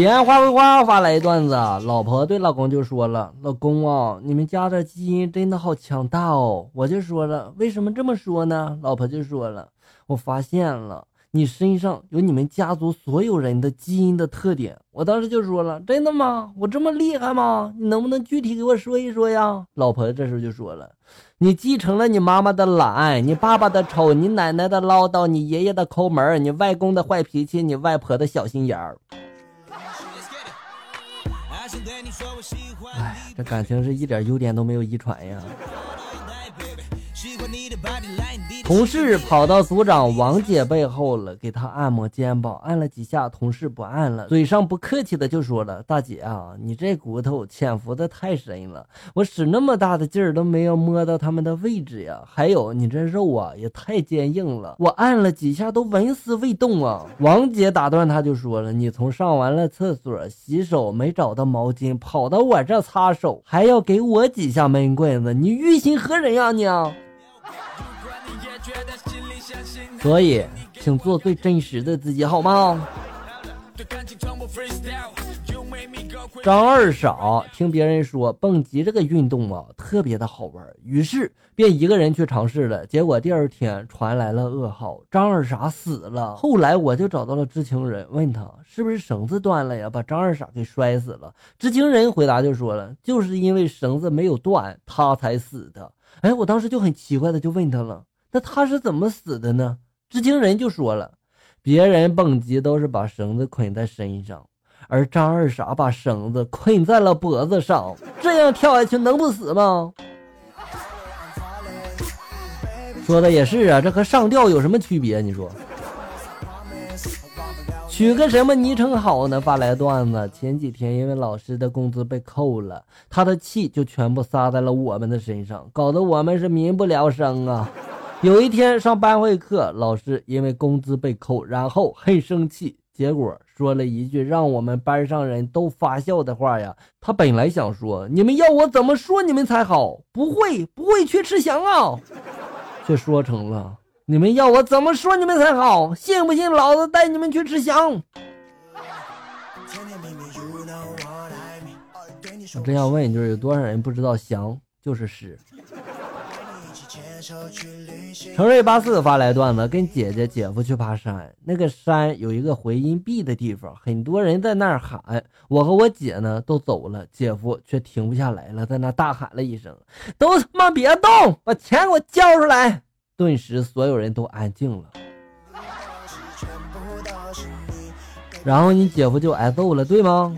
烟花花发来一段子，老婆对老公就说了：“老公啊，你们家的基因真的好强大哦。”我就说了：“为什么这么说呢？”老婆就说了：“我发现了，你身上有你们家族所有人的基因的特点。”我当时就说了：“真的吗？我这么厉害吗？你能不能具体给我说一说呀？”老婆这时候就说了：“你继承了你妈妈的懒，你爸爸的丑，你奶奶的唠叨，你爷爷的抠门，你外公的坏脾气，你外婆的小心眼儿。”哎，这感情是一点优点都没有遗传呀。同事跑到组长王姐背后了，给她按摩肩膀，按了几下，同事不按了，嘴上不客气的就说了：“大姐啊，你这骨头潜伏的太深了，我使那么大的劲儿都没有摸到他们的位置呀。还有你这肉啊也太坚硬了，我按了几下都纹丝未动啊。”王姐打断他就说了：“你从上完了厕所洗手没找到毛巾，跑到我这擦手，还要给我几下闷棍子，你于心何忍呀你？” 所以，请做最真实的自己，好吗？张二傻听别人说蹦极这个运动啊特别的好玩，于是便一个人去尝试了。结果第二天传来了噩耗，张二傻死了。后来我就找到了知情人，问他是不是绳子断了呀，把张二傻给摔死了。知情人回答就说了，就是因为绳子没有断，他才死的。哎，我当时就很奇怪的就问他了，那他是怎么死的呢？知情人就说了，别人蹦极都是把绳子捆在身上，而张二傻把绳子捆在了脖子上，这样跳下去能不死吗？说的也是啊，这和上吊有什么区别？你说，取个什么昵称好呢？发来段子，前几天因为老师的工资被扣了，他的气就全部撒在了我们的身上，搞得我们是民不聊生啊。有一天上班会课，老师因为工资被扣，然后很生气，结果说了一句让我们班上人都发笑的话呀。他本来想说你们要我怎么说你们才好，不会不会去吃翔啊，却说成了你们要我怎么说你们才好，信不信老子带你们去吃翔？我真要问，就是有多少人不知道翔就是屎？程瑞八四发来段子，跟姐姐姐夫去爬山，那个山有一个回音壁的地方，很多人在那儿喊，我和我姐呢都走了，姐夫却停不下来了，在那大喊了一声：“都他妈别动，把钱给我交出来！”顿时所有人都安静了，然后你姐夫就挨揍了，对吗？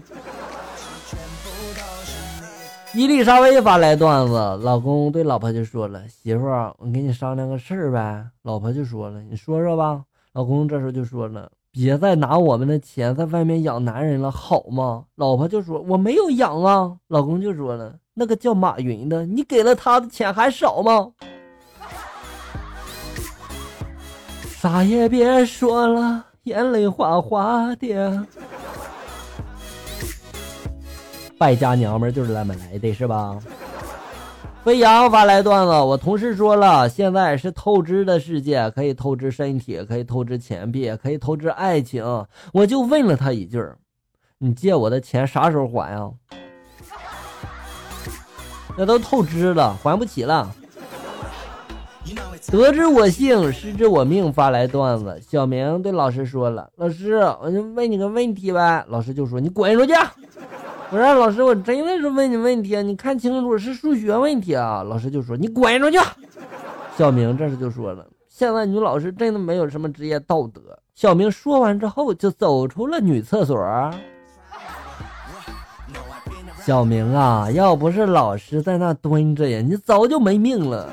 伊丽莎白发来段子，老公对老婆就说了：“媳妇儿，我跟你商量个事儿呗。”老婆就说了：“你说说吧。”老公这时候就说了：“别再拿我们的钱在外面养男人了，好吗？”老婆就说：“我没有养啊。”老公就说了：“那个叫马云的，你给了他的钱还少吗？”啥也别说了，眼泪哗哗的。败家娘们就是那么来的，是吧？飞扬发来段子，我同事说了，现在是透支的世界，可以透支身体，可以透支钱币，可以透支爱情。我就问了他一句：“你借我的钱啥时候还呀？”那都透支了，还不起了。得知我姓，失之我命。发来段子，小明对老师说了：“老师，我就问你个问题呗。”老师就说：“你滚出去。”我说老师，我真的是问你问题啊，你看清楚是数学问题啊！老师就说你滚出去。小明这时就说了，现在女老师真的没有什么职业道德。小明说完之后就走出了女厕所。小明啊，要不是老师在那蹲着呀，你早就没命了。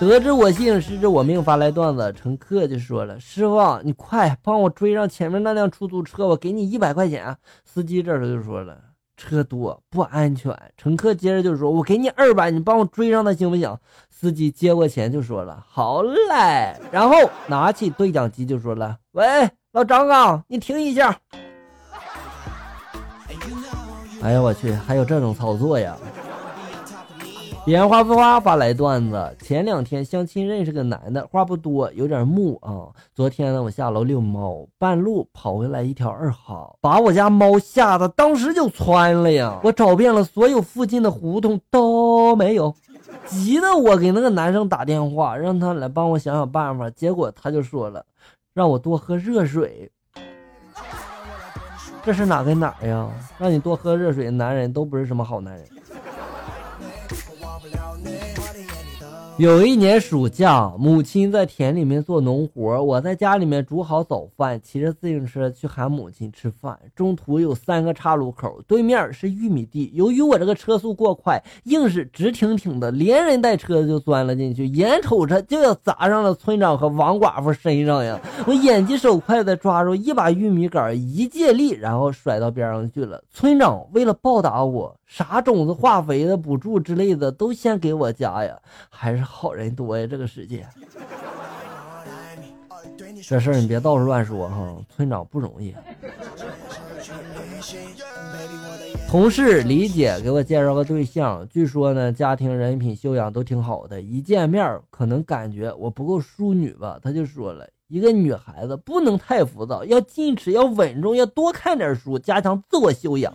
得知我姓，失之我命。发来段子，乘客就说了：“师傅，你快帮我追上前面那辆出租车，我给你一百块钱。”司机这时候就说了：“车多不安全。”乘客接着就说：“我给你二百，你帮我追上他行不行？”司机接过钱就说了：“好嘞。”然后拿起对讲机就说了：“喂，老张啊，你停一下。”哎呀，我去，还有这种操作呀！编话不话发来段子。前两天相亲认识个男的，话不多，有点木啊。昨天呢，我下楼遛猫，半路跑回来一条二哈，把我家猫吓得当时就窜了呀。我找遍了所有附近的胡同都没有，急得我给那个男生打电话，让他来帮我想想办法。结果他就说了，让我多喝热水。这是哪跟哪呀？让你多喝热水的，男人都不是什么好男人。有一年暑假，母亲在田里面做农活，我在家里面煮好早饭，骑着自行车去喊母亲吃饭。中途有三个岔路口，对面是玉米地。由于我这个车速过快，硬是直挺挺的，连人带车就钻了进去，眼瞅着就要砸上了村长和王寡妇身上呀！我眼疾手快的抓住一把玉米杆，一借力，然后甩到边上去了。村长为了报答我。啥种子、化肥的补助之类的都先给我家呀，还是好人多呀，这个世界。这事儿你别到处乱说哈，村长不容易。同事李姐给我介绍个对象，据说呢家庭人品修养都挺好的，一见面可能感觉我不够淑女吧，他就说了一个女孩子不能太浮躁，要矜持，要稳重，要多看点书，加强自我修养。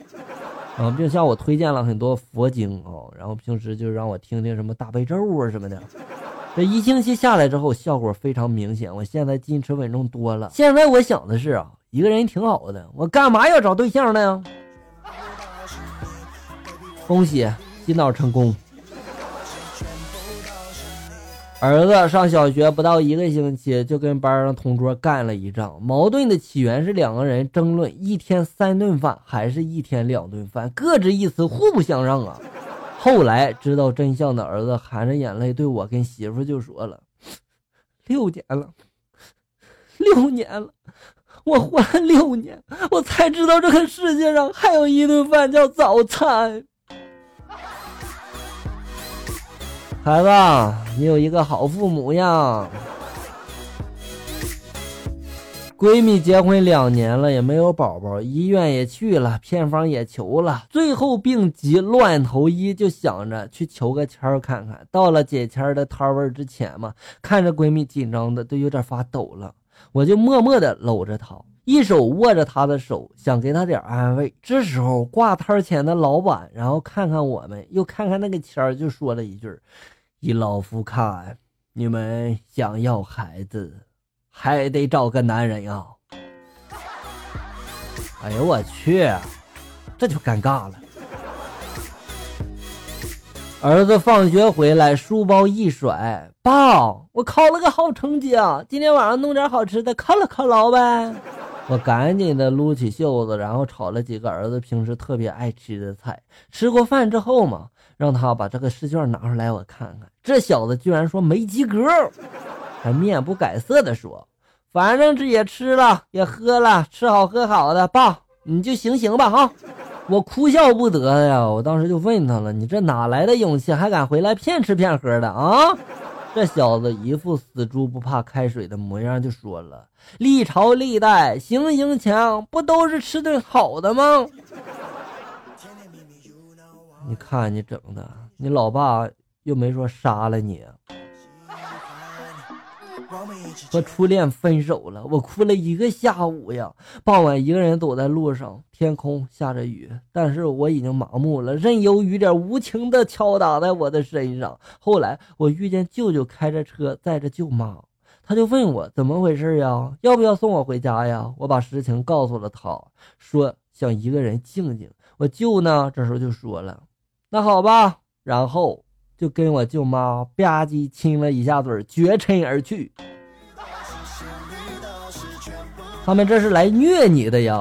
啊，并向我推荐了很多佛经啊，然后平时就让我听听什么大悲咒啊什么的。这一星期下来之后，效果非常明显，我现在矜持稳重多了。现在我想的是啊，一个人挺好的，我干嘛要找对象呢？恭喜洗脑成功。儿子上小学不到一个星期，就跟班上同桌干了一仗。矛盾的起源是两个人争论一天三顿饭还是一天两顿饭，各执一词，互不相让啊。后来知道真相的儿子含着眼泪对我跟媳妇就说了：“六年了，六年了，我活了六年，我才知道这个世界上还有一顿饭叫早餐。”孩子，你有一个好父母呀。闺蜜结婚两年了也没有宝宝，医院也去了，偏方也求了，最后病急乱投医，就想着去求个签儿看看。到了解签儿的摊位之前嘛，看着闺蜜紧张的都有点发抖了，我就默默的搂着她。一手握着她的手，想给她点安慰。这时候挂摊前的老板，然后看看我们，又看看那个签儿，就说了一句：“依老夫看，你们想要孩子，还得找个男人呀。”哎呦我去，这就尴尬了。儿子放学回来，书包一甩：“爸，我考了个好成绩啊！今天晚上弄点好吃的犒劳犒劳呗。”我赶紧的撸起袖子，然后炒了几个儿子平时特别爱吃的菜。吃过饭之后嘛，让他把这个试卷拿出来我看看。这小子居然说没及格，还面不改色的说：“反正这也吃了也喝了，吃好喝好的，爸你就行行吧哈。”我哭笑不得呀，我当时就问他了：“你这哪来的勇气，还敢回来骗吃骗喝的啊？”这小子一副死猪不怕开水的模样，就说了：“历朝历代行刑强，不都是吃顿好的吗？”你看你整的，你老爸又没说杀了你。和初恋分手了，我哭了一个下午呀。傍晚，一个人走在路上，天空下着雨，但是我已经麻木了，任由雨点无情的敲打在我的身上。后来，我遇见舅舅开着车载着舅妈，他就问我怎么回事呀，要不要送我回家呀？我把实情告诉了他，说想一个人静静。我舅呢，这时候就说了：“那好吧。”然后。就跟我舅妈吧唧亲了一下嘴，绝尘而去。他们这是来虐你的呀！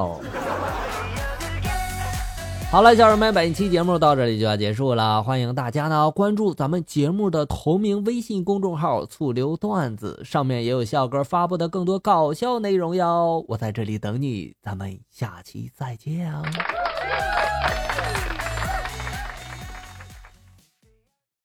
好了，小人们，本期节目到这里就要结束了。欢迎大家呢关注咱们节目的同名微信公众号“醋溜段子”，上面也有笑哥发布的更多搞笑内容哟。我在这里等你，咱们下期再见。